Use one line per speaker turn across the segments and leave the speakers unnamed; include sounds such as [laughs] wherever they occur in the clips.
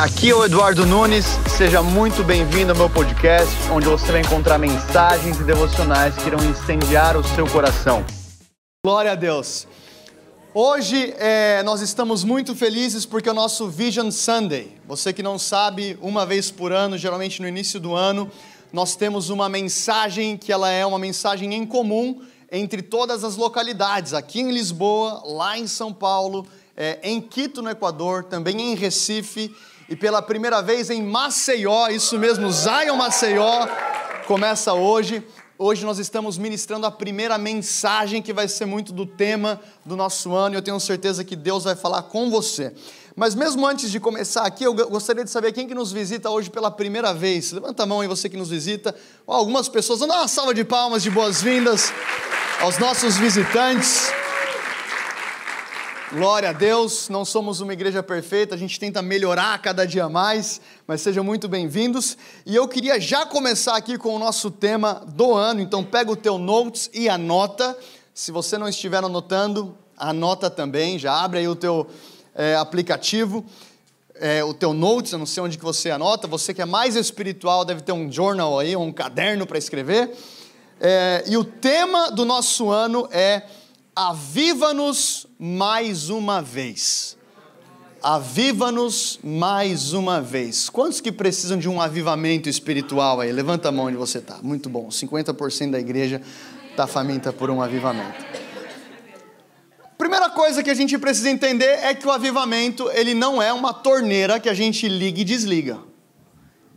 Aqui é o Eduardo Nunes, seja muito bem-vindo ao meu podcast, onde você vai encontrar mensagens e devocionais que irão incendiar o seu coração.
Glória a Deus. Hoje é, nós estamos muito felizes porque é o nosso Vision Sunday. Você que não sabe, uma vez por ano, geralmente no início do ano, nós temos uma mensagem que ela é uma mensagem em comum entre todas as localidades, aqui em Lisboa, lá em São Paulo, é, em Quito, no Equador, também em Recife e pela primeira vez em Maceió, isso mesmo, Zion Maceió, começa hoje. Hoje nós estamos ministrando a primeira mensagem que vai ser muito do tema do nosso ano e eu tenho certeza que Deus vai falar com você. Mas mesmo antes de começar aqui, eu gostaria de saber quem que nos visita hoje pela primeira vez. Levanta a mão aí você que nos visita. algumas pessoas, dar uma salva de palmas de boas-vindas aos nossos visitantes. Glória a Deus, não somos uma igreja perfeita, a gente tenta melhorar cada dia mais, mas sejam muito bem-vindos. E eu queria já começar aqui com o nosso tema do ano, então pega o teu notes e anota. Se você não estiver anotando, anota também, já abre aí o teu é, aplicativo, é, o teu notes, eu não sei onde que você anota, você que é mais espiritual deve ter um journal aí, um caderno para escrever. É, e o tema do nosso ano é Aviva-nos mais uma vez. Aviva-nos mais uma vez. Quantos que precisam de um avivamento espiritual aí? Levanta a mão onde você está. Muito bom. 50% da igreja está faminta por um avivamento. Primeira coisa que a gente precisa entender é que o avivamento ele não é uma torneira que a gente liga e desliga.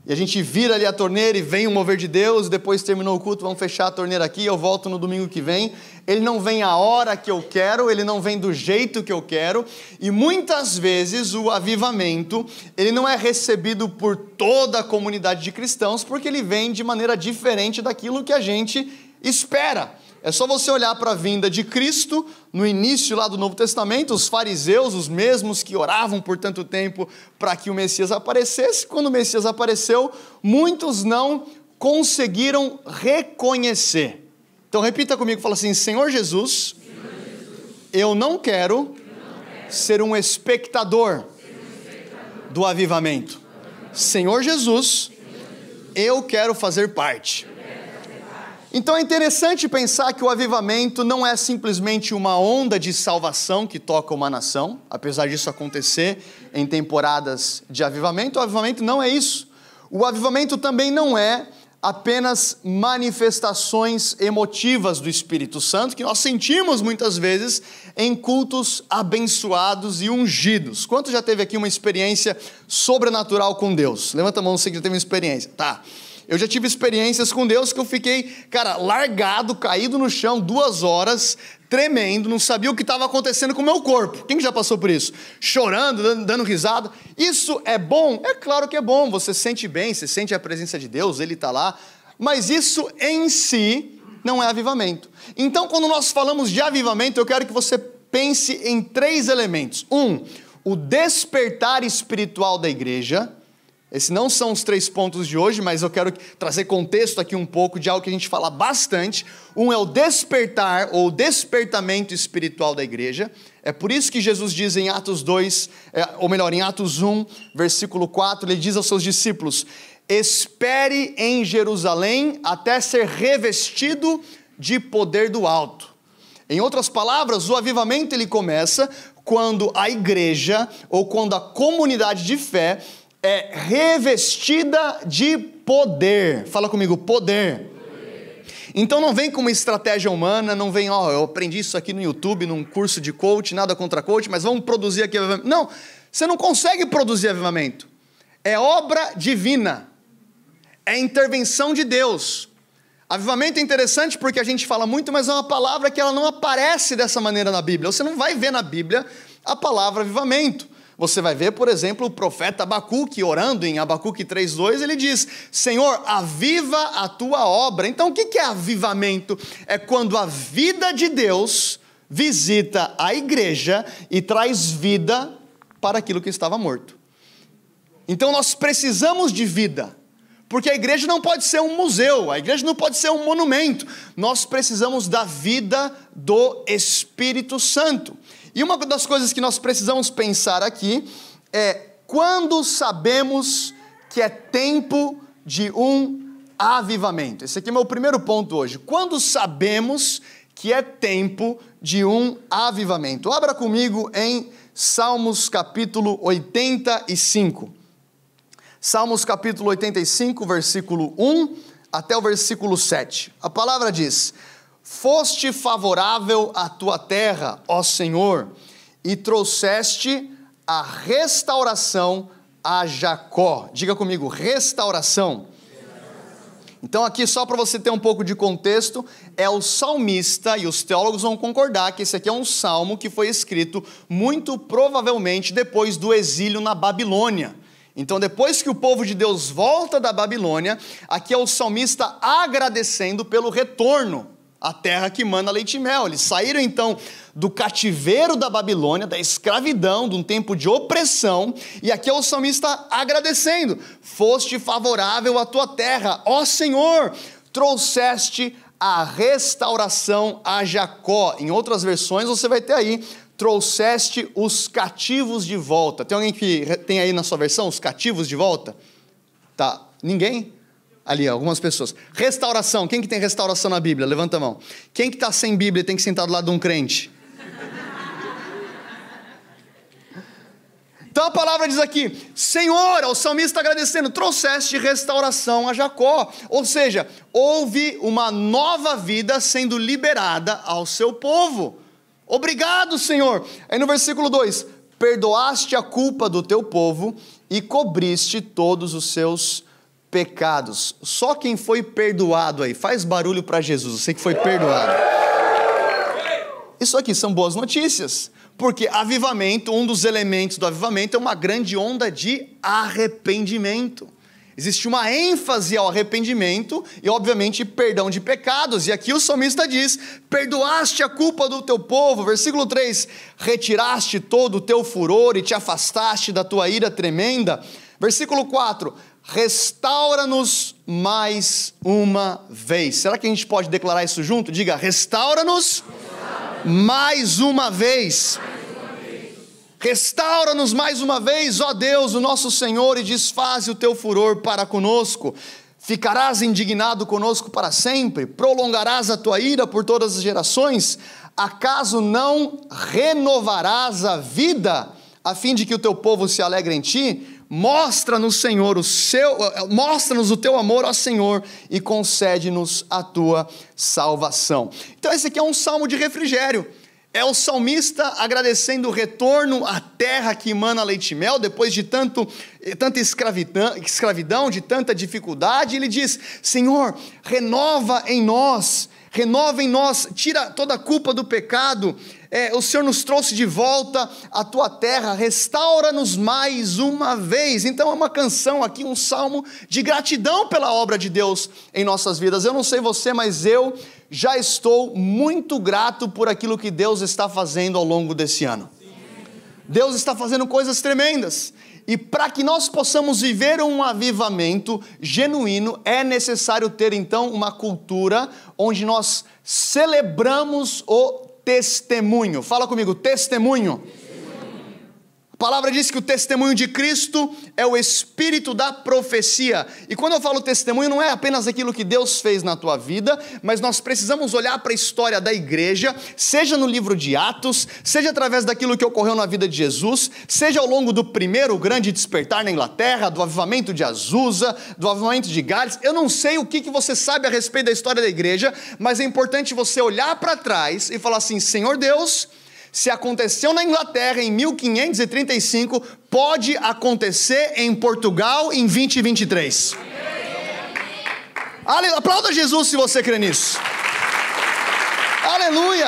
E a gente vira ali a torneira e vem o mover de Deus, depois terminou o culto, vamos fechar a torneira aqui, eu volto no domingo que vem. Ele não vem a hora que eu quero, ele não vem do jeito que eu quero, e muitas vezes o avivamento, ele não é recebido por toda a comunidade de cristãos, porque ele vem de maneira diferente daquilo que a gente espera. É só você olhar para a vinda de Cristo no início lá do Novo Testamento, os fariseus, os mesmos que oravam por tanto tempo para que o Messias aparecesse, quando o Messias apareceu, muitos não conseguiram reconhecer. Então repita comigo, fala assim: Senhor Jesus, eu não quero ser um espectador do avivamento. Senhor Jesus, eu quero fazer parte. Então é interessante pensar que o avivamento não é simplesmente uma onda de salvação que toca uma nação, apesar disso acontecer em temporadas de avivamento, o avivamento não é isso. O avivamento também não é apenas manifestações emotivas do Espírito Santo que nós sentimos muitas vezes em cultos abençoados e ungidos. Quanto já teve aqui uma experiência sobrenatural com Deus? Levanta a mão se já teve uma experiência. Tá. Eu já tive experiências com Deus que eu fiquei, cara, largado, caído no chão, duas horas, tremendo, não sabia o que estava acontecendo com o meu corpo. Quem já passou por isso? Chorando, dando, dando risada. Isso é bom? É claro que é bom. Você sente bem, você sente a presença de Deus, Ele está lá. Mas isso em si não é avivamento. Então, quando nós falamos de avivamento, eu quero que você pense em três elementos. Um, o despertar espiritual da igreja. Esses não são os três pontos de hoje, mas eu quero trazer contexto aqui um pouco de algo que a gente fala bastante. Um é o despertar ou despertamento espiritual da igreja. É por isso que Jesus diz em Atos 2, é, ou melhor, em Atos 1, versículo 4, ele diz aos seus discípulos: Espere em Jerusalém até ser revestido de poder do alto. Em outras palavras, o avivamento ele começa quando a igreja ou quando a comunidade de fé é revestida de poder. Fala comigo, poder. Então não vem com uma estratégia humana, não vem, ó, oh, eu aprendi isso aqui no YouTube, num curso de coach, nada contra coach, mas vamos produzir aqui avivamento. Não, você não consegue produzir avivamento. É obra divina. É intervenção de Deus. Avivamento é interessante porque a gente fala muito, mas é uma palavra que ela não aparece dessa maneira na Bíblia. Você não vai ver na Bíblia a palavra avivamento. Você vai ver, por exemplo, o profeta Abacuque orando em Abacuque 3:2, ele diz: "Senhor, aviva a tua obra". Então, o que é avivamento? É quando a vida de Deus visita a igreja e traz vida para aquilo que estava morto. Então, nós precisamos de vida. Porque a igreja não pode ser um museu, a igreja não pode ser um monumento. Nós precisamos da vida do Espírito Santo. E uma das coisas que nós precisamos pensar aqui é quando sabemos que é tempo de um avivamento. Esse aqui é meu primeiro ponto hoje. Quando sabemos que é tempo de um avivamento. Abra comigo em Salmos capítulo 85. Salmos capítulo 85, versículo 1 até o versículo 7. A palavra diz: Foste favorável à tua terra, ó Senhor, e trouxeste a restauração a Jacó. Diga comigo, restauração. Então, aqui, só para você ter um pouco de contexto, é o salmista, e os teólogos vão concordar que esse aqui é um salmo que foi escrito muito provavelmente depois do exílio na Babilônia. Então, depois que o povo de Deus volta da Babilônia, aqui é o salmista agradecendo pelo retorno a terra que manda leite e mel. Eles saíram então do cativeiro da Babilônia, da escravidão, de um tempo de opressão, e aqui é o salmista agradecendo: Foste favorável à tua terra, ó Senhor, trouxeste a restauração a Jacó. Em outras versões você vai ter aí trouxeste os cativos de volta. Tem alguém que tem aí na sua versão os cativos de volta? Tá, ninguém? Ali, algumas pessoas. Restauração. Quem que tem restauração na Bíblia? Levanta a mão. Quem que está sem Bíblia e tem que sentar do lado de um crente? Então a palavra diz aqui: Senhor, o salmista agradecendo, trouxeste restauração a Jacó. Ou seja, houve uma nova vida sendo liberada ao seu povo. Obrigado, Senhor. Aí no versículo 2: Perdoaste a culpa do teu povo e cobriste todos os seus pecados. Só quem foi perdoado aí, faz barulho para Jesus, você que foi perdoado. Isso aqui são boas notícias, porque avivamento, um dos elementos do avivamento é uma grande onda de arrependimento. Existe uma ênfase ao arrependimento e, obviamente, perdão de pecados. E aqui o salmista diz: Perdoaste a culpa do teu povo. Versículo 3: Retiraste todo o teu furor e te afastaste da tua ira tremenda. Versículo 4: restaura-nos mais uma vez. Será que a gente pode declarar isso junto? Diga, restaura-nos restaura mais uma vez. Restaura-nos mais uma vez, ó Deus, o nosso Senhor, e desfaze o teu furor para conosco. Ficarás indignado conosco para sempre? Prolongarás a tua ira por todas as gerações? Acaso não renovarás a vida, a fim de que o teu povo se alegre em ti? Mostra-nos, Senhor, o seu, mostra-nos o teu amor, ó Senhor, e concede-nos a tua salvação. Então esse aqui é um salmo de refrigério. É o salmista agradecendo o retorno à terra que emana leite e mel, depois de tanto, tanta escravidão, escravidão, de tanta dificuldade. Ele diz: Senhor, renova em nós, renova em nós, tira toda a culpa do pecado, é, o Senhor nos trouxe de volta à tua terra, restaura-nos mais uma vez. Então é uma canção aqui, um salmo de gratidão pela obra de Deus em nossas vidas. Eu não sei você, mas eu já estou muito grato por aquilo que Deus está fazendo ao longo desse ano. Deus está fazendo coisas tremendas. E para que nós possamos viver um avivamento genuíno, é necessário ter então uma cultura onde nós celebramos o testemunho. Fala comigo, testemunho palavra diz que o testemunho de Cristo é o espírito da profecia. E quando eu falo testemunho, não é apenas aquilo que Deus fez na tua vida, mas nós precisamos olhar para a história da igreja, seja no livro de Atos, seja através daquilo que ocorreu na vida de Jesus, seja ao longo do primeiro grande despertar na Inglaterra, do avivamento de Azusa, do avivamento de Gales. Eu não sei o que, que você sabe a respeito da história da igreja, mas é importante você olhar para trás e falar assim: Senhor Deus se aconteceu na Inglaterra em 1535, pode acontecer em Portugal em 2023. Aleluia. Aplauda Jesus se você crê nisso. Aleluia.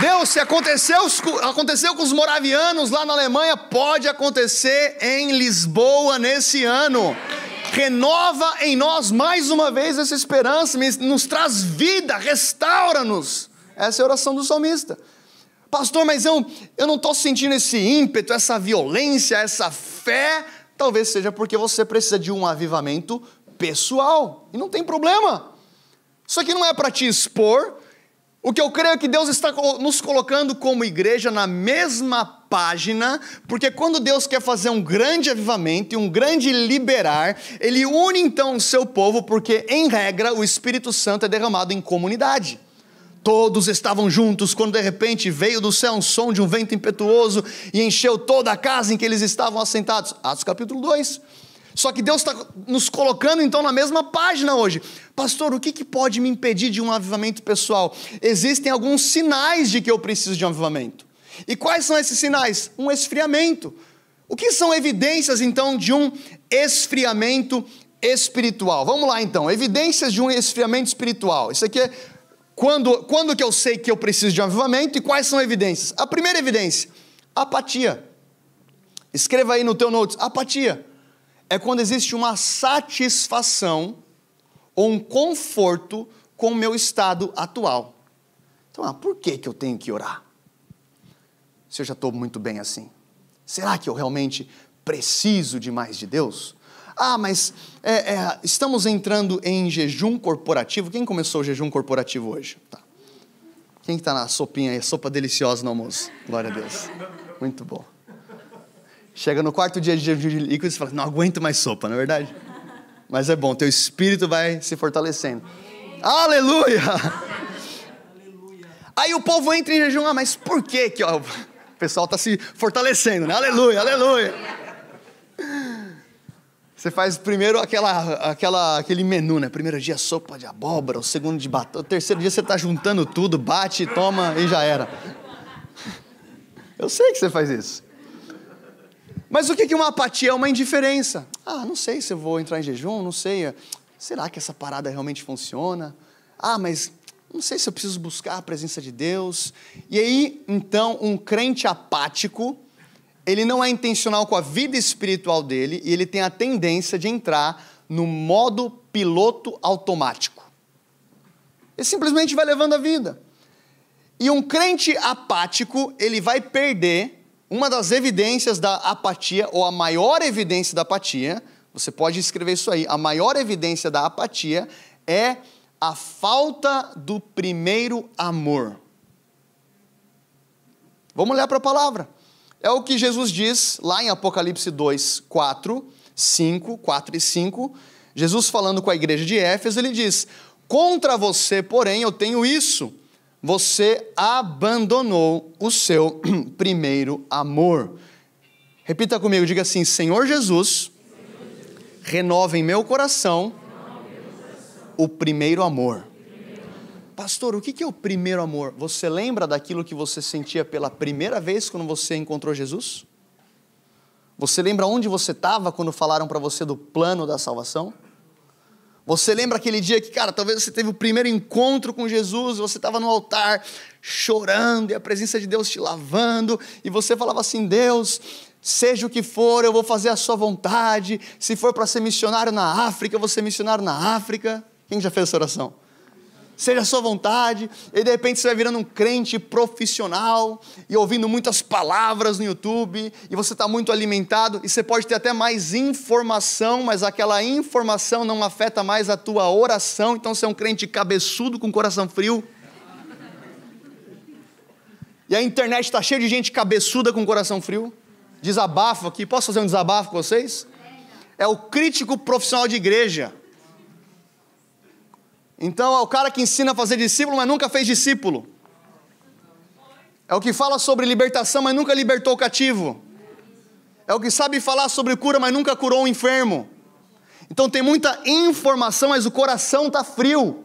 Deus, se aconteceu, aconteceu com os moravianos lá na Alemanha, pode acontecer em Lisboa nesse ano. Renova em nós mais uma vez essa esperança, nos traz vida, restaura-nos. Essa é a oração do salmista. Pastor, mas eu, eu não estou sentindo esse ímpeto, essa violência, essa fé. Talvez seja porque você precisa de um avivamento pessoal. E não tem problema. Isso aqui não é para te expor. O que eu creio é que Deus está nos colocando como igreja na mesma página, porque quando Deus quer fazer um grande avivamento e um grande liberar, ele une então o seu povo, porque em regra o Espírito Santo é derramado em comunidade. Todos estavam juntos quando de repente veio do céu um som de um vento impetuoso e encheu toda a casa em que eles estavam assentados. Atos capítulo 2. Só que Deus está nos colocando então na mesma página hoje. Pastor, o que, que pode me impedir de um avivamento pessoal? Existem alguns sinais de que eu preciso de um avivamento. E quais são esses sinais? Um esfriamento. O que são evidências então de um esfriamento espiritual? Vamos lá então, evidências de um esfriamento espiritual. Isso aqui é quando, quando que eu sei que eu preciso de um avivamento e quais são as evidências? A primeira evidência, apatia. Escreva aí no teu notes, apatia. É quando existe uma satisfação ou um conforto com o meu estado atual. Então, ah, por que, que eu tenho que orar? Se eu já estou muito bem assim. Será que eu realmente preciso de mais de Deus? Ah, mas é, é, estamos entrando em jejum corporativo. Quem começou o jejum corporativo hoje? Tá. Quem está na sopinha aí? Sopa deliciosa no almoço. Glória a Deus. Muito bom. Chega no quarto dia de jejum de líquido e fala, não aguento mais sopa, não é verdade? Mas é bom, teu espírito vai se fortalecendo. Aleluia! Aí o povo entra em jejum, ah, mas por que que ó, o pessoal está se fortalecendo, né? Aleluia, aleluia. Você faz primeiro aquela, aquela, aquele menu, né? Primeiro dia sopa de abóbora, o segundo de batata, o terceiro dia você está juntando tudo, bate, toma e já era. Eu sei que você faz isso. Mas o que é uma apatia? É uma indiferença. Ah, não sei se eu vou entrar em jejum, não sei. Será que essa parada realmente funciona? Ah, mas não sei se eu preciso buscar a presença de Deus. E aí, então, um crente apático ele não é intencional com a vida espiritual dele e ele tem a tendência de entrar no modo piloto automático. Ele simplesmente vai levando a vida. E um crente apático, ele vai perder uma das evidências da apatia, ou a maior evidência da apatia, você pode escrever isso aí, a maior evidência da apatia é a falta do primeiro amor. Vamos olhar para a palavra. É o que Jesus diz lá em Apocalipse 2, 4, 5, 4 e 5. Jesus falando com a igreja de Éfeso, ele diz: Contra você, porém, eu tenho isso. Você abandonou o seu [clears throat] primeiro amor. Repita comigo, diga assim: Senhor Jesus, renova em meu coração o primeiro amor. Pastor, o que é o primeiro amor? Você lembra daquilo que você sentia pela primeira vez quando você encontrou Jesus? Você lembra onde você estava quando falaram para você do plano da salvação? Você lembra aquele dia que, cara, talvez você teve o primeiro encontro com Jesus, você estava no altar chorando e a presença de Deus te lavando, e você falava assim: Deus, seja o que for, eu vou fazer a sua vontade. Se for para ser missionário na África, eu vou ser missionário na África. Quem já fez essa oração? Seja a sua vontade, e de repente você vai virando um crente profissional e ouvindo muitas palavras no YouTube, e você está muito alimentado, e você pode ter até mais informação, mas aquela informação não afeta mais a tua oração, então você é um crente cabeçudo com coração frio. E a internet está cheia de gente cabeçuda com coração frio. Desabafo aqui, posso fazer um desabafo com vocês? É o crítico profissional de igreja então é o cara que ensina a fazer discípulo, mas nunca fez discípulo. É o que fala sobre libertação, mas nunca libertou o cativo. É o que sabe falar sobre cura, mas nunca curou o enfermo. Então tem muita informação, mas o coração está frio.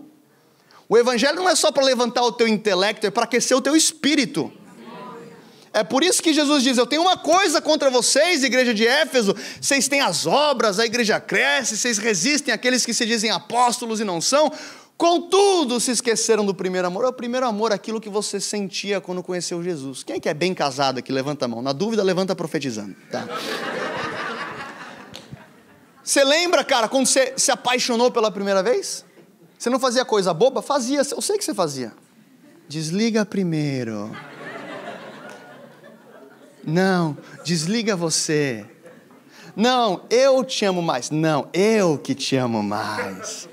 O evangelho não é só para levantar o teu intelecto, é para aquecer o teu espírito. É por isso que Jesus diz: Eu tenho uma coisa contra vocês, igreja de Éfeso. Vocês têm as obras, a igreja cresce, vocês resistem àqueles que se dizem apóstolos e não são. Contudo, se esqueceram do primeiro amor. É o primeiro amor, aquilo que você sentia quando conheceu Jesus. Quem é que é bem casado aqui? Levanta a mão. Na dúvida, levanta profetizando. Tá. Você lembra, cara, quando você se apaixonou pela primeira vez? Você não fazia coisa boba? Fazia, eu sei que você fazia. Desliga primeiro. Não, desliga você. Não, eu te amo mais. Não, eu que te amo mais.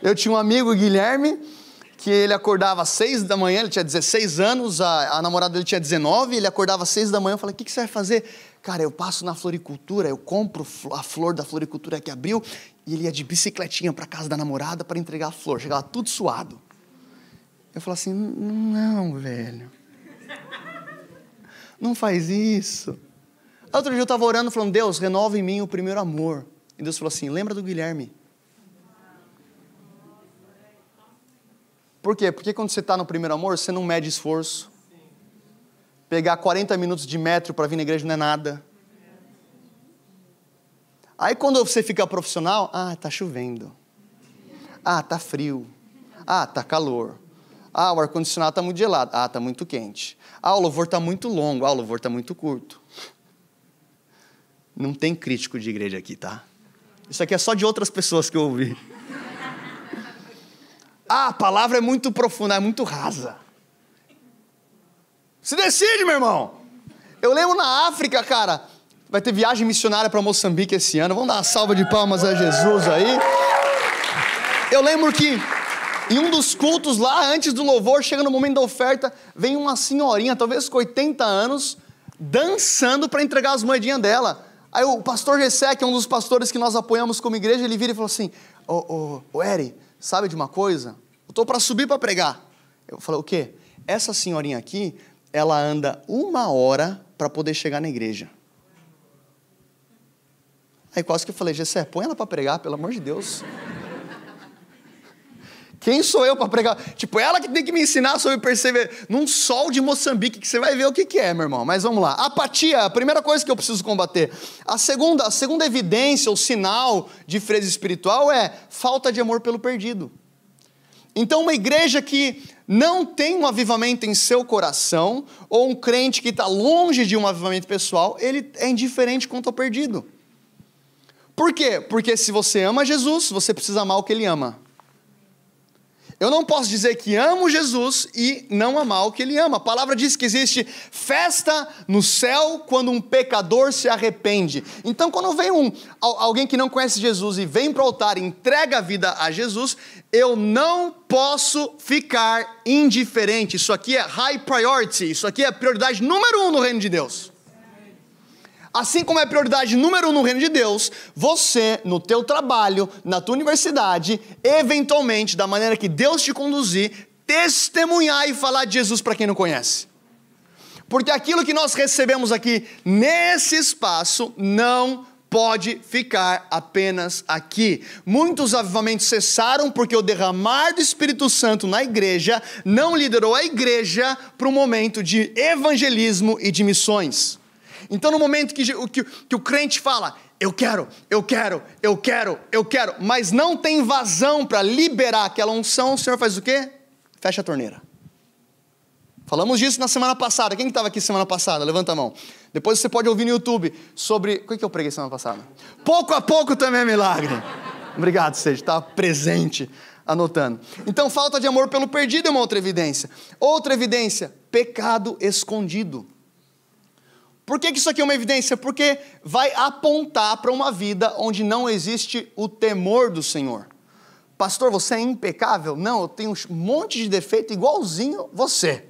Eu tinha um amigo, Guilherme, que ele acordava às seis da manhã, ele tinha 16 anos, a, a namorada dele tinha 19, ele acordava às seis da manhã, eu falei, o que, que você vai fazer? Cara, eu passo na floricultura, eu compro a flor da floricultura que abriu, e ele ia de bicicletinha para casa da namorada para entregar a flor, chegava tudo suado. Eu falei assim, não, velho, não faz isso. Outro dia eu estava orando, falando, Deus, renova em mim o primeiro amor. E Deus falou assim, lembra do Guilherme. Por quê? Porque quando você está no primeiro amor, você não mede esforço. Pegar 40 minutos de metro para vir na igreja não é nada. Aí quando você fica profissional, ah, tá chovendo. Ah, tá frio. Ah, tá calor. Ah, o ar-condicionado tá muito gelado. Ah, tá muito quente. Ah, o louvor tá muito longo. Ah, o louvor tá muito curto. Não tem crítico de igreja aqui, tá? Isso aqui é só de outras pessoas que eu ouvi. Ah, a palavra é muito profunda, é muito rasa. Se decide, meu irmão. Eu lembro na África, cara, vai ter viagem missionária para Moçambique esse ano. Vamos dar uma salva de palmas a Jesus aí. Eu lembro que em um dos cultos lá, antes do louvor, chega no momento da oferta, vem uma senhorinha, talvez com 80 anos, dançando para entregar as moedinhas dela. Aí o pastor Gessé, que é um dos pastores que nós apoiamos como igreja, ele vira e falou assim: Ô, ô, ô Eri, sabe de uma coisa? Eu estou para subir para pregar. Eu falei: O quê? Essa senhorinha aqui, ela anda uma hora para poder chegar na igreja. Aí quase que eu falei: Gessé, põe ela para pregar, pelo amor de Deus. Quem sou eu para pregar? Tipo, ela que tem que me ensinar sobre perseverar. Num sol de Moçambique, que você vai ver o que, que é, meu irmão. Mas vamos lá. Apatia, a primeira coisa que eu preciso combater. A segunda, a segunda evidência, o sinal de fresa espiritual é falta de amor pelo perdido. Então, uma igreja que não tem um avivamento em seu coração, ou um crente que está longe de um avivamento pessoal, ele é indiferente quanto ao perdido. Por quê? Porque se você ama Jesus, você precisa amar o que ele ama. Eu não posso dizer que amo Jesus e não amar o que ele ama. A palavra diz que existe festa no céu quando um pecador se arrepende. Então, quando vem um, alguém que não conhece Jesus e vem para o altar e entrega a vida a Jesus, eu não posso ficar indiferente. Isso aqui é high priority, isso aqui é prioridade número um no reino de Deus. Assim como é prioridade número um no reino de Deus, você, no teu trabalho, na tua universidade, eventualmente, da maneira que Deus te conduzir, testemunhar e falar de Jesus para quem não conhece. Porque aquilo que nós recebemos aqui nesse espaço não pode ficar apenas aqui. Muitos avivamentos cessaram porque o derramar do Espírito Santo na igreja não liderou a igreja para um momento de evangelismo e de missões. Então, no momento que, que, que o crente fala, eu quero, eu quero, eu quero, eu quero, mas não tem vazão para liberar aquela unção, o Senhor faz o quê? Fecha a torneira. Falamos disso na semana passada. Quem estava aqui semana passada? Levanta a mão. Depois você pode ouvir no YouTube sobre. O que eu preguei semana passada? Pouco a pouco também é milagre. Obrigado, Sérgio. Está presente, anotando. Então, falta de amor pelo perdido é uma outra evidência. Outra evidência: pecado escondido. Por que, que isso aqui é uma evidência? Porque vai apontar para uma vida onde não existe o temor do Senhor. Pastor, você é impecável? Não, eu tenho um monte de defeito igualzinho você.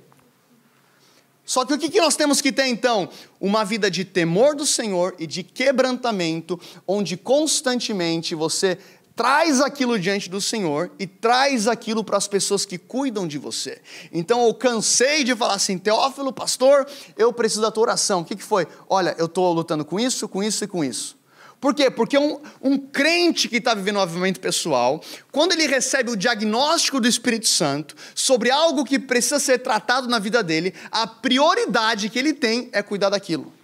Só que o que nós temos que ter então? Uma vida de temor do Senhor e de quebrantamento, onde constantemente você traz aquilo diante do Senhor e traz aquilo para as pessoas que cuidam de você. Então eu cansei de falar assim, Teófilo, pastor, eu preciso da tua oração. O que, que foi? Olha, eu estou lutando com isso, com isso e com isso. Por quê? Porque um, um crente que está vivendo um avivamento pessoal, quando ele recebe o diagnóstico do Espírito Santo sobre algo que precisa ser tratado na vida dele, a prioridade que ele tem é cuidar daquilo.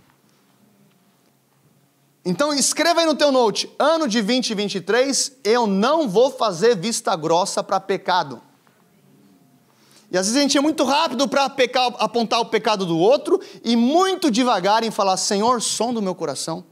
Então escreva aí no teu note, ano de 2023, eu não vou fazer vista grossa para pecado. E às vezes a gente é muito rápido para apontar o pecado do outro e muito devagar em falar, Senhor, som do meu coração.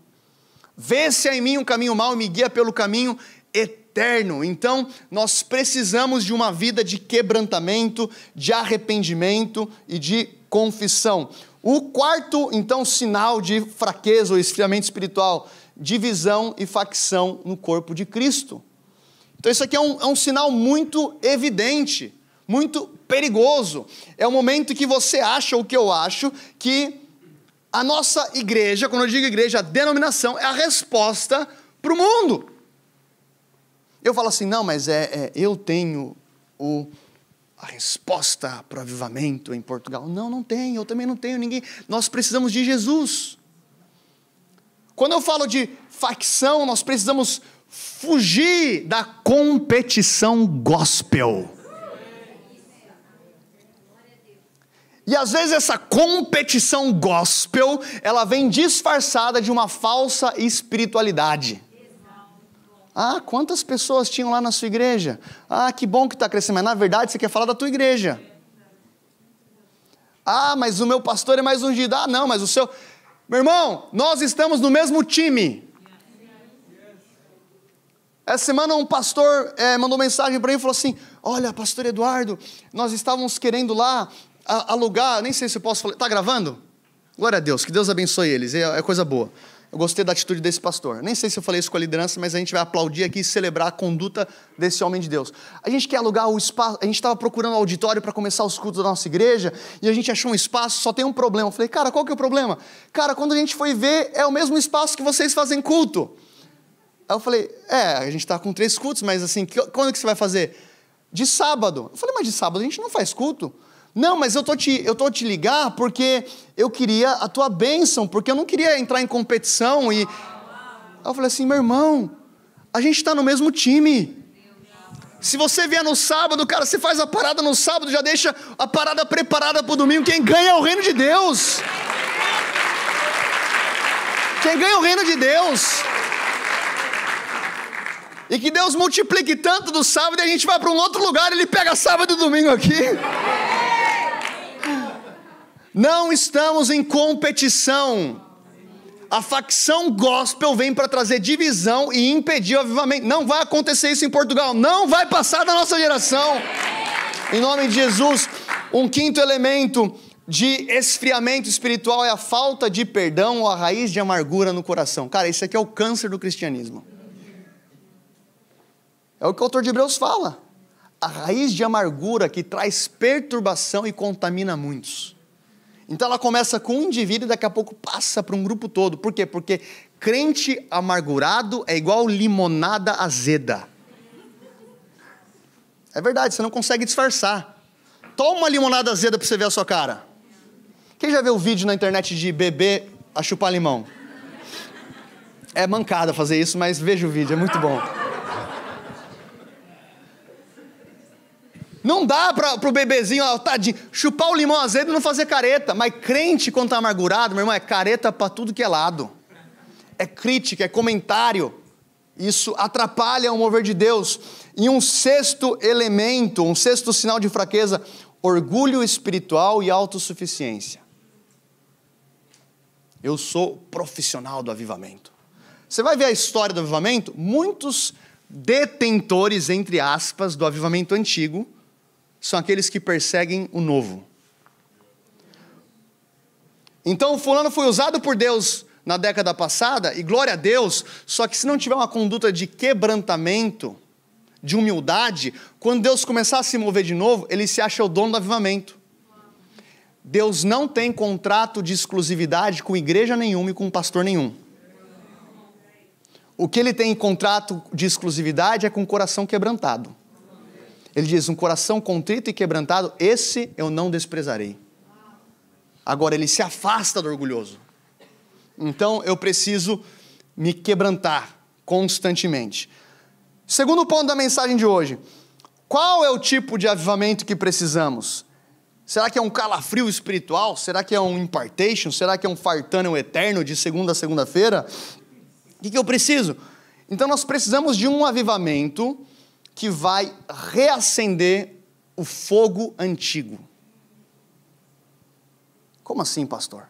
Vê se há em mim um caminho mau e me guia pelo caminho eterno. Então, nós precisamos de uma vida de quebrantamento, de arrependimento e de confissão. O quarto, então, sinal de fraqueza ou esfriamento espiritual, divisão e facção no corpo de Cristo. Então, isso aqui é um, é um sinal muito evidente, muito perigoso. É o momento que você acha o que eu acho que a nossa igreja, quando eu digo igreja, a denominação é a resposta para o mundo. Eu falo assim, não, mas é, é eu tenho o, a resposta para o avivamento em Portugal. Não, não tenho, eu também não tenho ninguém. Nós precisamos de Jesus. Quando eu falo de facção, nós precisamos fugir da competição gospel. E às vezes essa competição gospel, ela vem disfarçada de uma falsa espiritualidade. Ah, quantas pessoas tinham lá na sua igreja? Ah, que bom que está crescendo, mas na verdade você quer falar da tua igreja. Ah, mas o meu pastor é mais ungido. Ah, não, mas o seu. Meu irmão, nós estamos no mesmo time. Essa semana um pastor é, mandou mensagem para mim e falou assim: Olha, pastor Eduardo, nós estávamos querendo lá alugar, nem sei se eu posso falar. Está gravando? Glória a Deus, que Deus abençoe eles, é, é coisa boa. Eu gostei da atitude desse pastor. Nem sei se eu falei isso com a liderança, mas a gente vai aplaudir aqui e celebrar a conduta desse homem de Deus. A gente quer alugar o espaço, a gente estava procurando auditório para começar os cultos da nossa igreja e a gente achou um espaço, só tem um problema. Eu falei, cara, qual que é o problema? Cara, quando a gente foi ver, é o mesmo espaço que vocês fazem culto. Aí eu falei, é, a gente está com três cultos, mas assim, quando que você vai fazer? De sábado. Eu falei, mas de sábado a gente não faz culto. Não, mas eu tô te, eu tô te ligar porque eu queria a tua bênção, porque eu não queria entrar em competição. E Aí eu falei assim, meu irmão, a gente está no mesmo time. Se você vier no sábado, cara, você faz a parada no sábado, já deixa a parada preparada para o domingo. Quem ganha é o reino de Deus. Quem ganha é o reino de Deus. E que Deus multiplique tanto do sábado e a gente vai para um outro lugar, ele pega sábado e domingo aqui. Não estamos em competição. A facção gospel vem para trazer divisão e impedir o avivamento. Não vai acontecer isso em Portugal. Não vai passar da nossa geração. Em nome de Jesus, um quinto elemento de esfriamento espiritual é a falta de perdão ou a raiz de amargura no coração. Cara, isso aqui é o câncer do cristianismo. É o que o autor de Hebreus fala. A raiz de amargura que traz perturbação e contamina muitos. Então ela começa com um indivíduo e daqui a pouco passa para um grupo todo. Por quê? Porque crente amargurado é igual limonada azeda. É verdade, você não consegue disfarçar. Toma uma limonada azeda para você ver a sua cara. Quem já viu o vídeo na internet de bebê a chupar limão? É mancada fazer isso, mas veja o vídeo, é muito bom. Não dá para o bebezinho, ó, tadinho, chupar o limão azedo e não fazer careta. Mas crente, quando está amargurado, meu irmão, é careta para tudo que é lado. É crítica, é comentário. Isso atrapalha o mover de Deus. E um sexto elemento, um sexto sinal de fraqueza, orgulho espiritual e autossuficiência. Eu sou profissional do avivamento. Você vai ver a história do avivamento? Muitos detentores, entre aspas, do avivamento antigo, são aqueles que perseguem o novo. Então, fulano foi usado por Deus na década passada, e glória a Deus, só que se não tiver uma conduta de quebrantamento, de humildade, quando Deus começar a se mover de novo, ele se acha o dono do avivamento. Deus não tem contrato de exclusividade com igreja nenhuma e com pastor nenhum. O que ele tem em contrato de exclusividade é com o coração quebrantado. Ele diz: Um coração contrito e quebrantado, esse eu não desprezarei. Agora, ele se afasta do orgulhoso. Então, eu preciso me quebrantar constantemente. Segundo ponto da mensagem de hoje: qual é o tipo de avivamento que precisamos? Será que é um calafrio espiritual? Será que é um impartation? Será que é um fartano eterno de segunda a segunda-feira? O que, que eu preciso? Então, nós precisamos de um avivamento que vai reacender o fogo antigo. Como assim, pastor?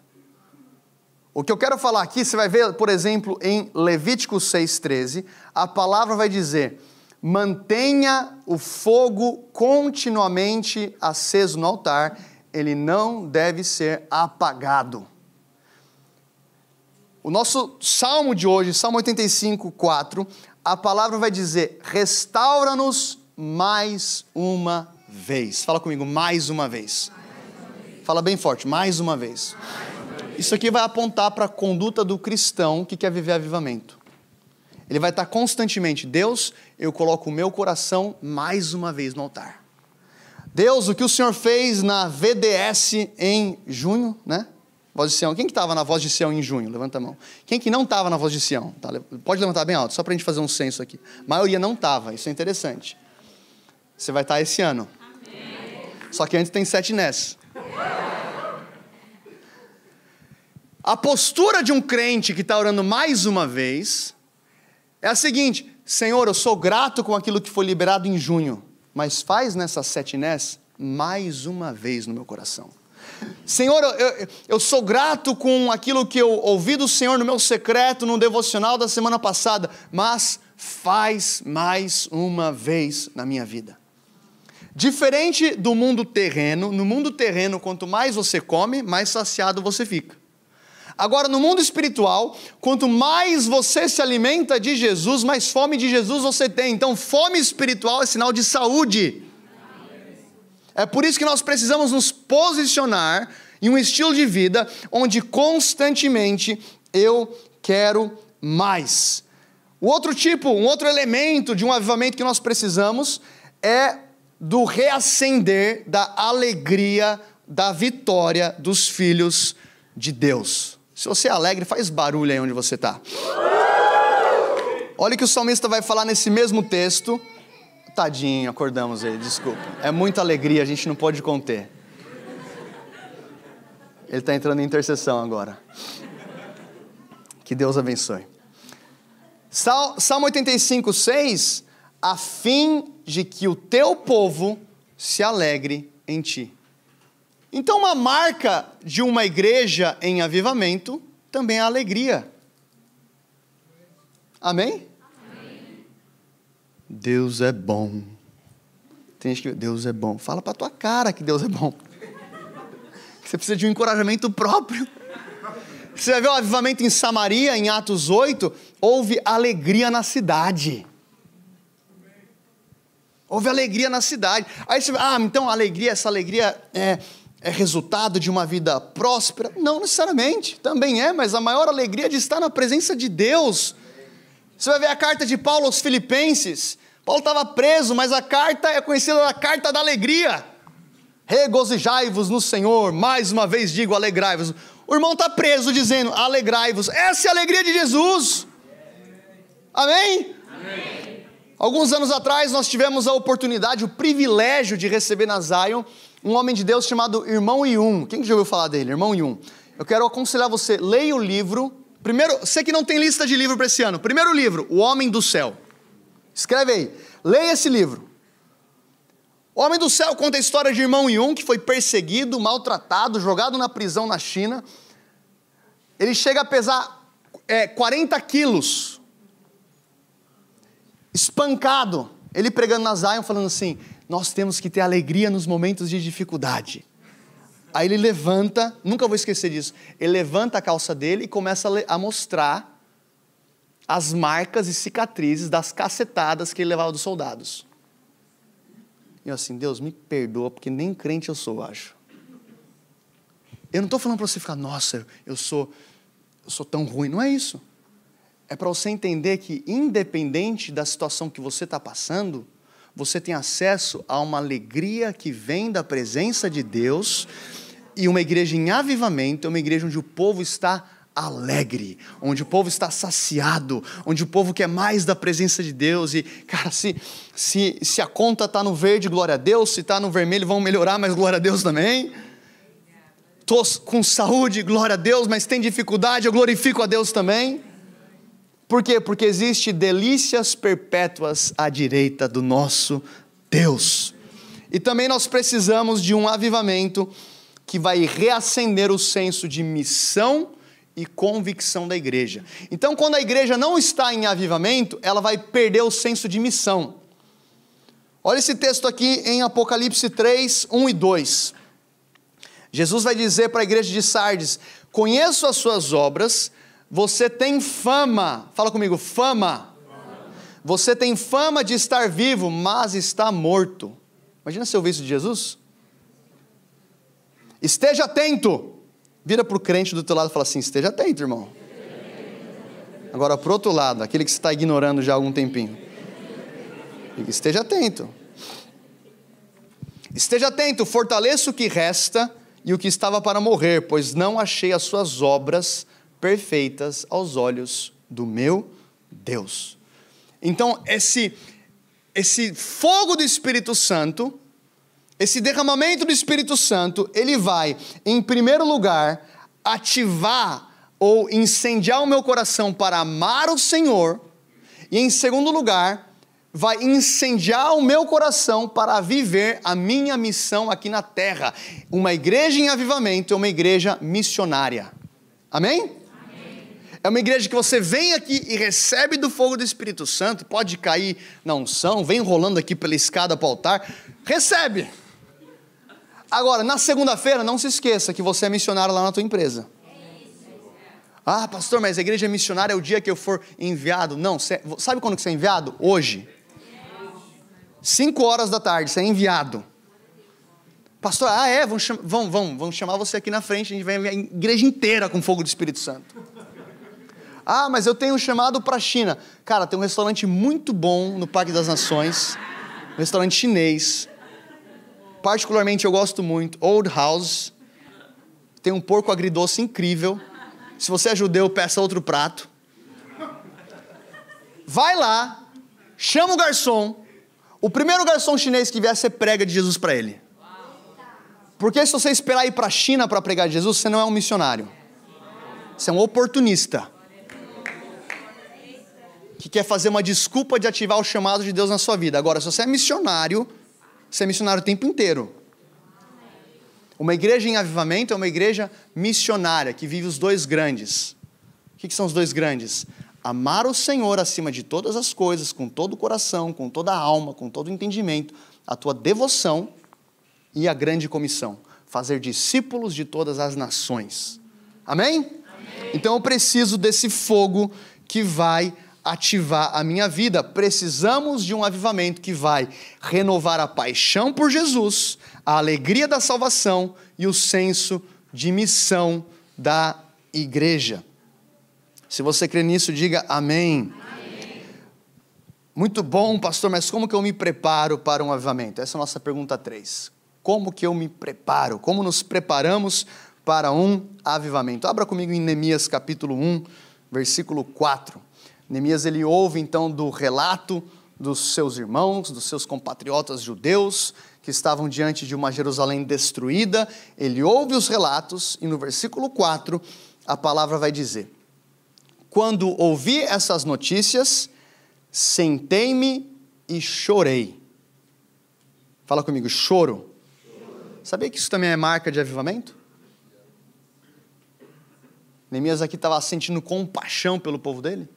O que eu quero falar aqui, você vai ver, por exemplo, em Levítico 6,13, a palavra vai dizer: mantenha o fogo continuamente aceso no altar, ele não deve ser apagado. O nosso salmo de hoje, Salmo 85, 4, a palavra vai dizer: restaura-nos mais uma vez. Fala comigo, mais uma vez. Fala bem forte, mais uma vez. Isso aqui vai apontar para a conduta do cristão que quer viver avivamento. Ele vai estar constantemente, Deus, eu coloco o meu coração mais uma vez no altar. Deus, o que o Senhor fez na VDS em junho, né? Voz de Sião. Quem que estava na Voz de Sião em junho? Levanta a mão. Quem que não estava na Voz de Sião? Tá, pode levantar bem alto, só para a gente fazer um censo aqui. A maioria não estava, isso é interessante. Você vai estar esse ano. Amém. Só que antes tem sete Ness. A postura de um crente que está orando mais uma vez é a seguinte: Senhor, eu sou grato com aquilo que foi liberado em junho, mas faz nessas sete Ness mais uma vez no meu coração. Senhor, eu, eu, sou grato com aquilo que eu ouvi do Senhor no meu secreto, no devocional da semana passada, mas faz mais uma vez na minha vida. Diferente do mundo terreno, no mundo terreno, quanto mais você come, mais saciado você fica. Agora, no mundo espiritual, quanto mais você se alimenta de Jesus, mais fome de Jesus você tem. Então, fome espiritual é sinal de saúde. É por isso que nós precisamos nos posicionar em um estilo de vida onde constantemente eu quero mais. O outro tipo, um outro elemento de um avivamento que nós precisamos é do reacender da alegria da vitória dos filhos de Deus. Se você é alegre, faz barulho aí onde você está. Olha o que o salmista vai falar nesse mesmo texto, Tadinho, acordamos ele, desculpa. É muita alegria, a gente não pode conter. Ele está entrando em intercessão agora. Que Deus abençoe. Salmo 85, 6. A fim de que o teu povo se alegre em ti. Então, uma marca de uma igreja em avivamento também é a alegria. Amém? Deus é bom. Tem gente que Deus é bom. Fala para tua cara que Deus é bom. [laughs] Você precisa de um encorajamento próprio. Você vai ver o avivamento em Samaria, em Atos 8, houve alegria na cidade. Houve alegria na cidade. Aí você ah, então alegria, essa alegria é, é resultado de uma vida próspera? Não necessariamente, também é, mas a maior alegria é de estar na presença de Deus. Você vai ver a carta de Paulo aos Filipenses. Paulo estava preso, mas a carta é conhecida da carta da alegria. Regozijai-vos no Senhor, mais uma vez digo, alegrai-vos. O irmão está preso dizendo, alegrai-vos. Essa é a alegria de Jesus. Amém? Amém? Alguns anos atrás nós tivemos a oportunidade, o privilégio de receber na Zion um homem de Deus chamado Irmão Yun. Quem já ouviu falar dele? Irmão Yun. Eu quero aconselhar você, leia o livro. Primeiro, você que não tem lista de livro para esse ano. Primeiro livro, O Homem do Céu. Escreve aí. Leia esse livro. O Homem do Céu conta a história de irmão Yun, que foi perseguido, maltratado, jogado na prisão na China. Ele chega a pesar é, 40 quilos. Espancado. Ele pregando na Zion, falando assim: Nós temos que ter alegria nos momentos de dificuldade. Aí ele levanta, nunca vou esquecer disso. Ele levanta a calça dele e começa a mostrar as marcas e cicatrizes das cacetadas que ele levava dos soldados. E eu assim, Deus, me perdoa, porque nem crente eu sou, acho. Eu não estou falando para você ficar, nossa, eu sou, eu sou tão ruim. Não é isso. É para você entender que, independente da situação que você está passando, você tem acesso a uma alegria que vem da presença de Deus. E uma igreja em avivamento uma igreja onde o povo está alegre, onde o povo está saciado, onde o povo quer mais da presença de Deus. E, cara, se, se, se a conta está no verde, glória a Deus, se está no vermelho, vão melhorar, mas glória a Deus também. Estou com saúde, glória a Deus, mas tem dificuldade, eu glorifico a Deus também. Por quê? Porque existe delícias perpétuas à direita do nosso Deus. E também nós precisamos de um avivamento que vai reacender o senso de missão e convicção da igreja. Então, quando a igreja não está em avivamento, ela vai perder o senso de missão. Olha esse texto aqui em Apocalipse 3, 1 e 2. Jesus vai dizer para a igreja de Sardes: Conheço as suas obras, você tem fama, fala comigo, fama. Você tem fama de estar vivo, mas está morto. Imagina se eu ouvisse de Jesus. Esteja atento. Vira para o crente do teu lado e fala assim: esteja atento, irmão. Agora, para outro lado, aquele que você está ignorando já há algum tempinho. Esteja atento. Esteja atento, fortaleça o que resta e o que estava para morrer, pois não achei as suas obras perfeitas aos olhos do meu Deus. Então, esse, esse fogo do Espírito Santo, esse derramamento do Espírito Santo, ele vai, em primeiro lugar, ativar ou incendiar o meu coração para amar o Senhor, e em segundo lugar, vai incendiar o meu coração para viver a minha missão aqui na terra. Uma igreja em avivamento é uma igreja missionária. Amém? É uma igreja que você vem aqui e recebe do fogo do Espírito Santo, pode cair na unção, vem rolando aqui pela escada para o altar, recebe. Agora, na segunda-feira, não se esqueça que você é missionário lá na tua empresa. Ah, pastor, mas a igreja missionária é o dia que eu for enviado. Não, sabe quando que você é enviado? Hoje. 5 horas da tarde, você é enviado. Pastor, ah é, vamos chamar você aqui na frente, a gente vai enviar a igreja inteira com fogo do Espírito Santo. Ah, mas eu tenho um chamado para a China. Cara, tem um restaurante muito bom no Parque das Nações, um restaurante chinês. Particularmente eu gosto muito, Old House. Tem um porco agridoce incrível. Se você é judeu, peça outro prato. Vai lá, chama o garçom, o primeiro garçom chinês que vier, você prega de Jesus para ele. Porque se você esperar ir para a China para pregar de Jesus, você não é um missionário. Você é um oportunista. Que quer fazer uma desculpa de ativar o chamado de Deus na sua vida. Agora, se você é missionário, é missionário o tempo inteiro. Uma igreja em avivamento é uma igreja missionária, que vive os dois grandes. O que, que são os dois grandes? amar o Senhor acima de todas as coisas, com todo o coração, com toda a alma, com todo o entendimento, a tua devoção e a grande comissão, fazer discípulos de todas as nações. Amém? Amém? Então eu preciso desse fogo que vai ativar a minha vida. Precisamos de um avivamento que vai renovar a paixão por Jesus, a alegria da salvação e o senso de missão da igreja. Se você crê nisso, diga amém. amém. Muito bom, pastor, mas como que eu me preparo para um avivamento? Essa é a nossa pergunta 3. Como que eu me preparo? Como nos preparamos para um avivamento? Abra comigo em Neemias capítulo 1, versículo 4. Neemias ele ouve então do relato dos seus irmãos, dos seus compatriotas judeus que estavam diante de uma Jerusalém destruída. Ele ouve os relatos e no versículo 4 a palavra vai dizer: quando ouvi essas notícias, sentei-me e chorei. Fala comigo, choro. Sabia que isso também é marca de avivamento? Neemias aqui estava sentindo compaixão pelo povo dele.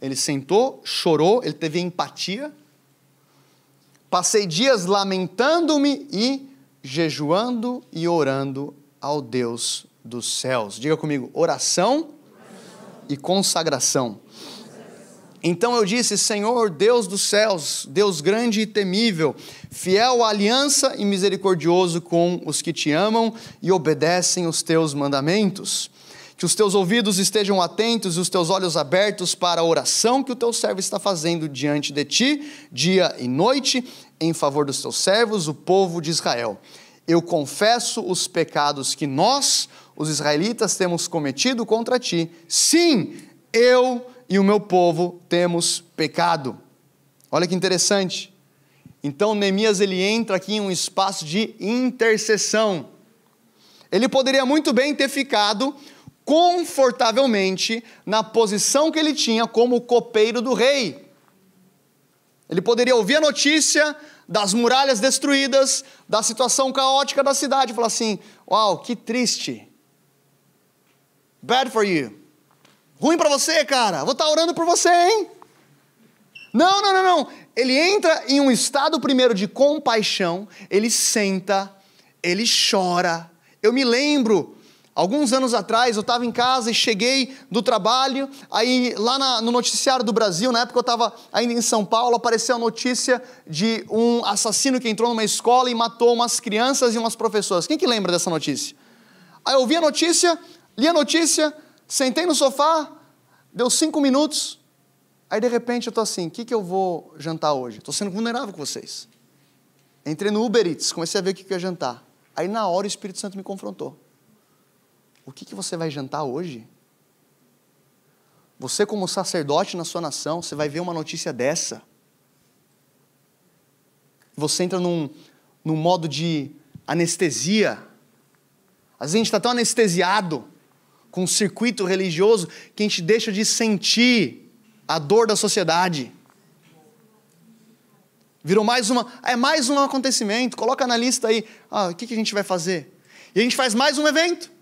Ele sentou, chorou, ele teve empatia. Passei dias lamentando-me e jejuando e orando ao Deus dos céus. Diga comigo, oração e consagração. Então eu disse: Senhor, Deus dos céus, Deus grande e temível, fiel à aliança e misericordioso com os que te amam e obedecem os teus mandamentos. Que os teus ouvidos estejam atentos e os teus olhos abertos para a oração que o teu servo está fazendo diante de ti, dia e noite, em favor dos teus servos, o povo de Israel. Eu confesso os pecados que nós, os israelitas temos cometido contra ti. Sim, eu e o meu povo temos pecado. Olha que interessante. Então Neemias ele entra aqui em um espaço de intercessão. Ele poderia muito bem ter ficado confortavelmente na posição que ele tinha como copeiro do rei. Ele poderia ouvir a notícia das muralhas destruídas, da situação caótica da cidade, e falar assim: Uau, que triste. Bad for you. Ruim para você, cara. Vou estar tá orando por você, hein? Não, não, não, não. Ele entra em um estado primeiro de compaixão, ele senta, ele chora. Eu me lembro, Alguns anos atrás eu estava em casa e cheguei do trabalho, aí lá na, no noticiário do Brasil, na época eu estava ainda em São Paulo, apareceu a notícia de um assassino que entrou numa escola e matou umas crianças e umas professoras. Quem que lembra dessa notícia? Aí eu vi a notícia, li a notícia, sentei no sofá, deu cinco minutos, aí de repente eu estou assim, o que, que eu vou jantar hoje? Estou sendo vulnerável com vocês. Entrei no Uber Eats, comecei a ver o que, que eu ia jantar. Aí na hora o Espírito Santo me confrontou. O que, que você vai jantar hoje? Você, como sacerdote na sua nação, você vai ver uma notícia dessa. Você entra num, num modo de anestesia. Às vezes a gente está tão anestesiado com o circuito religioso que a gente deixa de sentir a dor da sociedade. Virou mais uma. É mais um acontecimento. Coloca na lista aí. Ah, o que, que a gente vai fazer? E a gente faz mais um evento.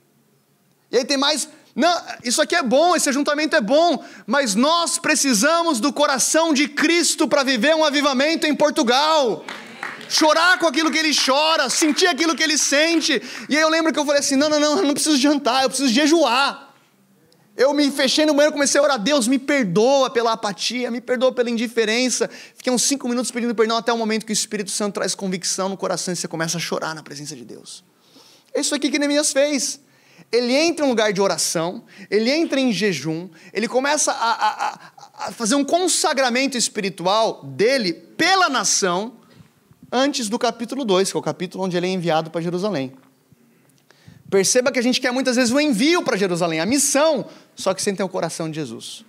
E aí tem mais. Não, isso aqui é bom, esse ajuntamento é bom, mas nós precisamos do coração de Cristo para viver um avivamento em Portugal. Chorar com aquilo que ele chora, sentir aquilo que ele sente. E aí eu lembro que eu falei assim: não, não, não, eu não preciso jantar, eu preciso jejuar. Eu me fechei no banheiro, comecei a orar, Deus me perdoa pela apatia, me perdoa pela indiferença. Fiquei uns cinco minutos pedindo perdão até o momento que o Espírito Santo traz convicção no coração e você começa a chorar na presença de Deus. É isso aqui que Neemias fez ele entra em um lugar de oração, ele entra em jejum, ele começa a, a, a, fazer um consagramento espiritual dele pela nação, antes do capítulo 2, que é o capítulo onde ele é enviado para Jerusalém. Perceba que a gente quer muitas vezes o envio para Jerusalém, a missão, só que sem ter o coração de Jesus.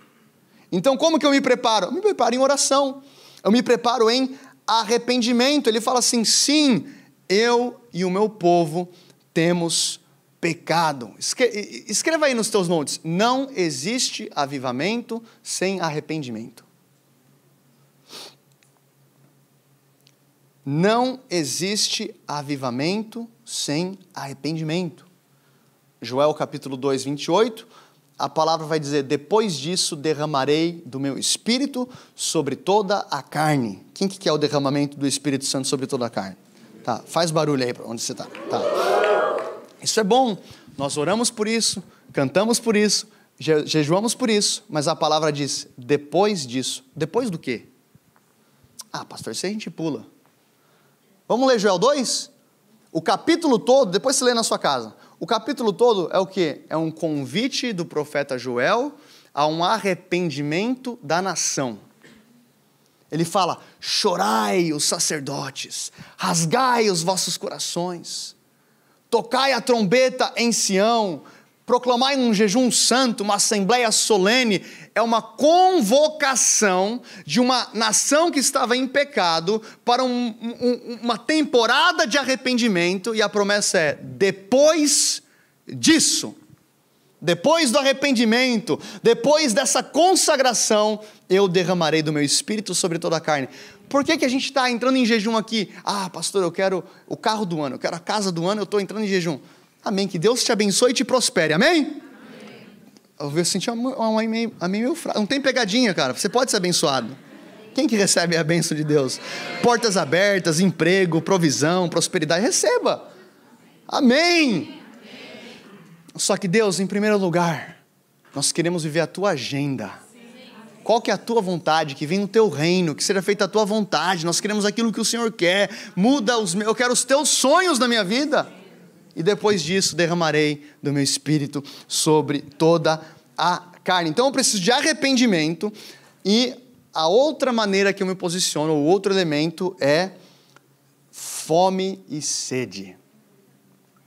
Então, como que eu me preparo? Eu me preparo em oração, eu me preparo em arrependimento. Ele fala assim: sim, eu e o meu povo temos pecado. Escreva aí nos teus notes: não existe avivamento sem arrependimento. Não existe avivamento sem arrependimento. Joel capítulo 2, 28, a palavra vai dizer: Depois disso derramarei do meu espírito sobre toda a carne. Quem que quer o derramamento do Espírito Santo sobre toda a carne? Tá, faz barulho aí onde você está. Tá. Isso é bom, nós oramos por isso, cantamos por isso, je jejuamos por isso, mas a palavra diz: depois disso. Depois do quê? Ah, pastor, isso a gente pula. Vamos ler Joel 2? O capítulo todo, depois você lê na sua casa. O capítulo todo é o que? É um convite do profeta Joel a um arrependimento da nação. Ele fala: chorai os sacerdotes, rasgai os vossos corações tocai a trombeta em Sião, proclamai um jejum santo, uma assembleia solene, é uma convocação de uma nação que estava em pecado para um, um, uma temporada de arrependimento, e a promessa é: depois disso, depois do arrependimento, depois dessa consagração, eu derramarei do meu espírito sobre toda a carne. Por que, que a gente está entrando em jejum aqui? Ah, pastor, eu quero o carro do ano, eu quero a casa do ano, eu estou entrando em jejum. Amém. Que Deus te abençoe e te prospere. Amém? Amém. Eu senti um amém, amém meio fraco. Não tem pegadinha, cara. Você pode ser abençoado. Quem que recebe a bênção de Deus? Portas abertas, emprego, provisão, prosperidade. Receba. Amém. Só que Deus, em primeiro lugar, nós queremos viver a tua agenda. Qual que é a tua vontade? Que venha o teu reino, que seja feita a tua vontade. Nós queremos aquilo que o Senhor quer. Muda os meus, eu quero os teus sonhos na minha vida. E depois disso derramarei do meu espírito sobre toda a carne. Então eu preciso de arrependimento e a outra maneira que eu me posiciono, o outro elemento é fome e sede.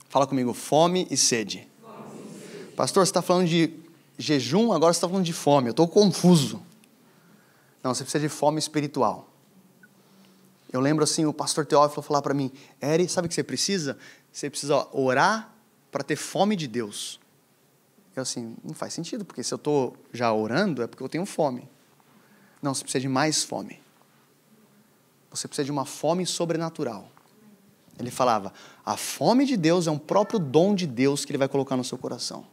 Fala comigo, fome e sede. Pastor, você está falando de jejum, agora você está falando de fome. Eu estou confuso. Não, você precisa de fome espiritual. Eu lembro assim, o pastor Teófilo falar para mim, Eri, sabe o que você precisa? Você precisa orar para ter fome de Deus. Eu assim, não faz sentido, porque se eu estou já orando é porque eu tenho fome. Não, você precisa de mais fome. Você precisa de uma fome sobrenatural. Ele falava, a fome de Deus é um próprio dom de Deus que ele vai colocar no seu coração.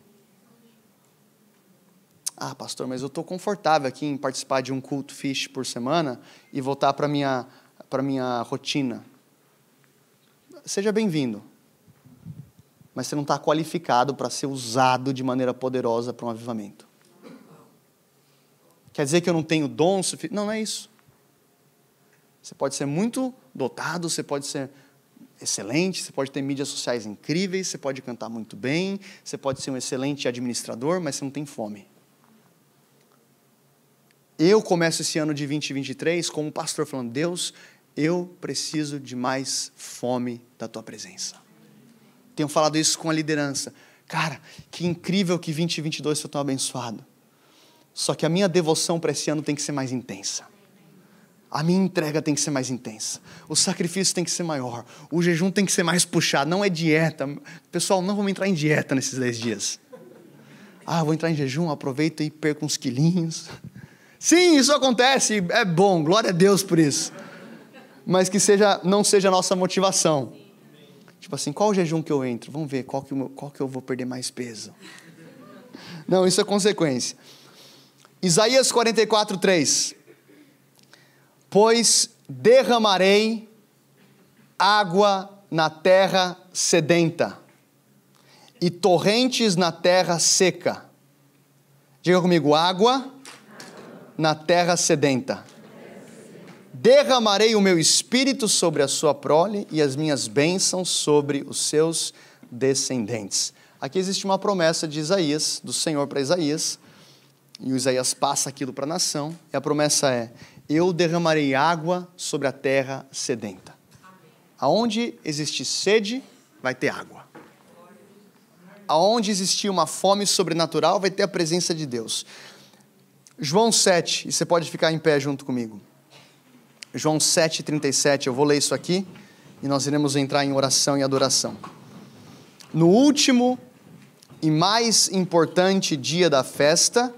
Ah, pastor, mas eu estou confortável aqui em participar de um culto fish por semana e voltar para a minha, minha rotina. Seja bem-vindo. mas você não está qualificado para ser usado de maneira poderosa para um avivamento. Quer dizer que eu não tenho dom? Não, não é isso. Você pode ser muito dotado, você pode ser excelente, você pode ter mídias sociais incríveis, você pode cantar muito bem, você pode ser um excelente administrador, mas você não tem fome. Eu começo esse ano de 2023 como pastor falando: Deus, eu preciso de mais fome da tua presença. Tenho falado isso com a liderança. Cara, que incrível que 2022 foi tão abençoado. Só que a minha devoção para esse ano tem que ser mais intensa. A minha entrega tem que ser mais intensa. O sacrifício tem que ser maior. O jejum tem que ser mais puxado. Não é dieta. Pessoal, não vamos entrar em dieta nesses 10 dias. Ah, vou entrar em jejum, aproveito e perco uns quilinhos. Sim, isso acontece, é bom, glória a Deus por isso. Mas que seja, não seja a nossa motivação. Tipo assim, qual jejum que eu entro? Vamos ver qual que, qual que eu vou perder mais peso. Não, isso é consequência. Isaías 44, 3 pois derramarei água na terra sedenta e torrentes na terra seca. Diga comigo: água na terra sedenta. Derramarei o meu espírito sobre a sua prole e as minhas bênçãos sobre os seus descendentes. Aqui existe uma promessa de Isaías, do Senhor para Isaías, e o Isaías passa aquilo para a nação, e a promessa é: eu derramarei água sobre a terra sedenta. Aonde existe sede, vai ter água. Aonde existir uma fome sobrenatural, vai ter a presença de Deus. João 7, e você pode ficar em pé junto comigo. João 7,37, eu vou ler isso aqui e nós iremos entrar em oração e adoração. No último e mais importante dia da festa,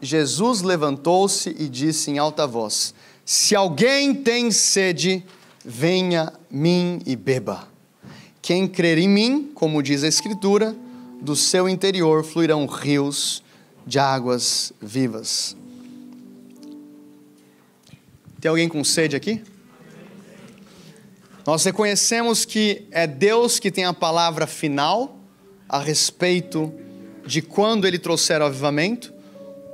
Jesus levantou-se e disse em alta voz: Se alguém tem sede, venha mim e beba. Quem crer em mim, como diz a Escritura, do seu interior fluirão rios de águas vivas. Tem alguém com sede aqui? Nós reconhecemos que é Deus que tem a palavra final a respeito de quando ele trouxer o avivamento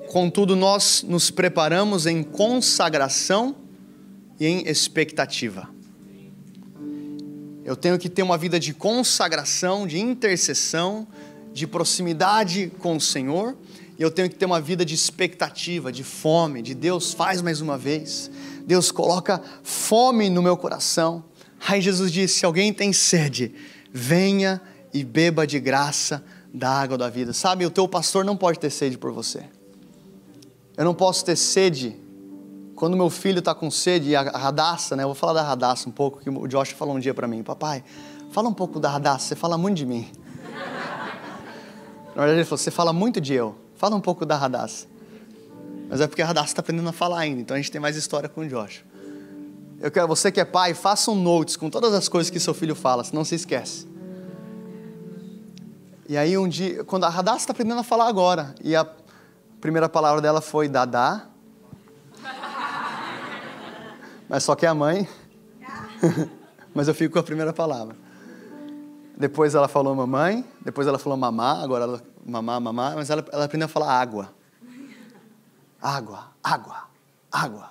Contudo, nós nos preparamos em consagração e em expectativa. Eu tenho que ter uma vida de consagração, de intercessão, de proximidade com o Senhor, e eu tenho que ter uma vida de expectativa, de fome, de Deus faz mais uma vez. Deus coloca fome no meu coração. Aí Jesus disse: se alguém tem sede, venha e beba de graça da água da vida. Sabe, o teu pastor não pode ter sede por você. Eu não posso ter sede. Quando meu filho está com sede, a radaça, né? Eu vou falar da radaça um pouco, que o Josh falou um dia para mim. Papai, fala um pouco da radaça, você fala muito de mim. [laughs] Na verdade ele falou, você fala muito de eu. Fala um pouco da radaça. Mas é porque a radaça está aprendendo a falar ainda, então a gente tem mais história com o Josh. Eu quero, você que é pai, faça um notes com todas as coisas que seu filho fala, senão se esquece. E aí um dia, quando a Radassa está aprendendo a falar agora, e a primeira palavra dela foi Dadá. [laughs] Mas só que é a mãe. [laughs] Mas eu fico com a primeira palavra. Depois ela falou mamãe, depois ela falou mamá, agora ela mamá, mamá, mas ela, ela aprendeu a falar água. Água, água, água.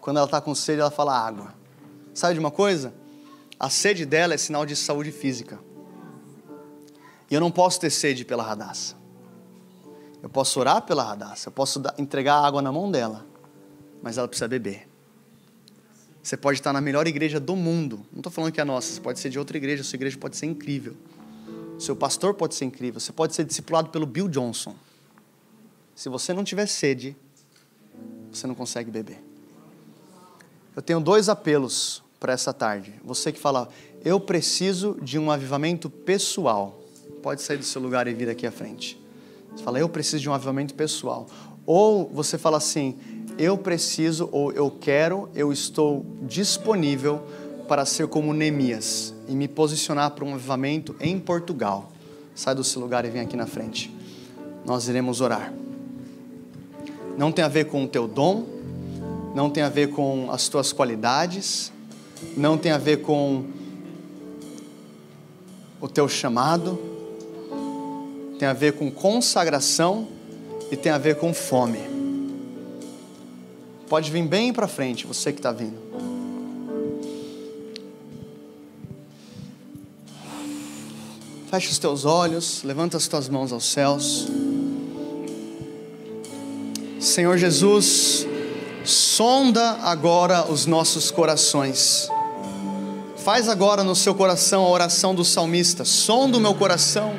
Quando ela está com sede, ela fala água. Sabe de uma coisa? A sede dela é sinal de saúde física. E eu não posso ter sede pela radaça. Eu posso orar pela Radassa, eu posso entregar água na mão dela, mas ela precisa beber. Você pode estar na melhor igreja do mundo. Não estou falando que é a nossa, você pode ser de outra igreja, sua igreja pode ser incrível. Seu pastor pode ser incrível, você pode ser discipulado pelo Bill Johnson. Se você não tiver sede, você não consegue beber. Eu tenho dois apelos para essa tarde. Você que fala, eu preciso de um avivamento pessoal. Pode sair do seu lugar e vir aqui à frente. Você fala, eu preciso de um avivamento pessoal. Ou você fala assim, eu preciso, ou eu quero, eu estou disponível para ser como Neemias e me posicionar para um avivamento em Portugal. Sai do seu lugar e vem aqui na frente. Nós iremos orar. Não tem a ver com o teu dom, não tem a ver com as tuas qualidades, não tem a ver com o teu chamado, tem a ver com consagração e tem a ver com fome. Pode vir bem para frente, você que está vindo. Feche os teus olhos, levanta as tuas mãos aos céus. Senhor Jesus, sonda agora os nossos corações. Faz agora no seu coração a oração do salmista: sonda o meu coração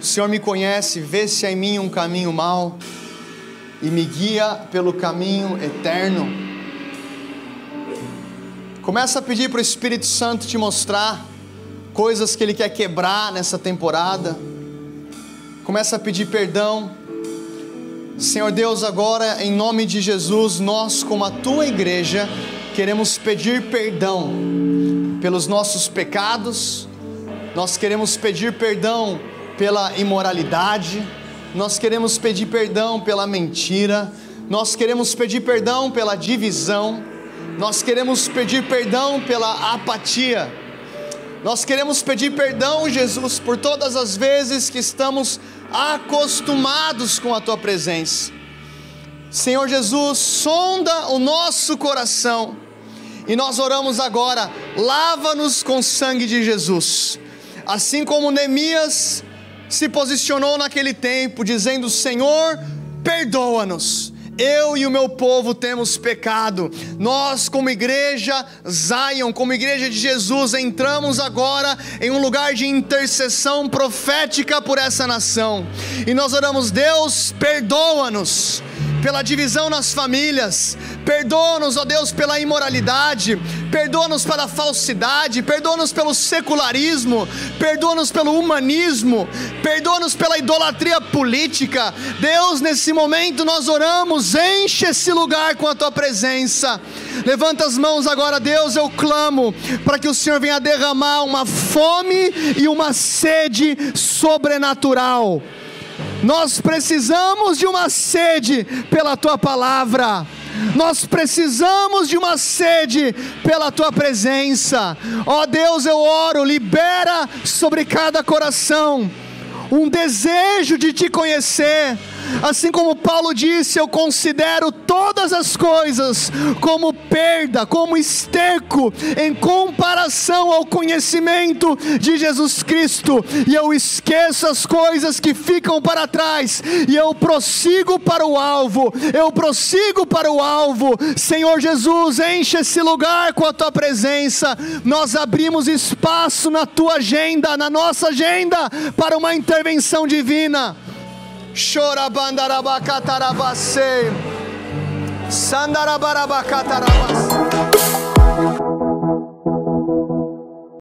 o Senhor me conhece, vê se há em mim um caminho mau e me guia pelo caminho eterno. Começa a pedir para o Espírito Santo te mostrar coisas que Ele quer quebrar nessa temporada. Começa a pedir perdão. Senhor Deus, agora em nome de Jesus, nós, como a tua igreja, queremos pedir perdão pelos nossos pecados, nós queremos pedir perdão pela imoralidade, nós queremos pedir perdão pela mentira, nós queremos pedir perdão pela divisão, nós queremos pedir perdão pela apatia, nós queremos pedir perdão, Jesus, por todas as vezes que estamos acostumados com a tua presença. Senhor Jesus, sonda o nosso coração. E nós oramos agora, lava-nos com o sangue de Jesus. Assim como Neemias se posicionou naquele tempo, dizendo: Senhor, perdoa-nos. Eu e o meu povo temos pecado. Nós, como igreja Zion, como igreja de Jesus, entramos agora em um lugar de intercessão profética por essa nação. E nós oramos: Deus, perdoa-nos pela divisão nas famílias, perdoa-nos, ó Deus, pela imoralidade, perdoa-nos pela falsidade, perdoa-nos pelo secularismo, perdoa-nos pelo humanismo, perdoa-nos pela idolatria política. Deus, nesse momento nós oramos, enche esse lugar com a tua presença. Levanta as mãos agora, Deus, eu clamo para que o Senhor venha derramar uma fome e uma sede sobrenatural nós precisamos de uma sede pela tua palavra. Nós precisamos de uma sede pela tua presença. Ó oh Deus, eu oro, libera sobre cada coração um desejo de te conhecer Assim como Paulo disse, eu considero todas as coisas como perda, como esterco, em comparação ao conhecimento de Jesus Cristo, e eu esqueço as coisas que ficam para trás, e eu prossigo para o alvo, eu prossigo para o alvo. Senhor Jesus, enche esse lugar com a tua presença. Nós abrimos espaço na tua agenda, na nossa agenda, para uma intervenção divina. Chorabandarabacatarabase. Sandarabarabacatarabasse.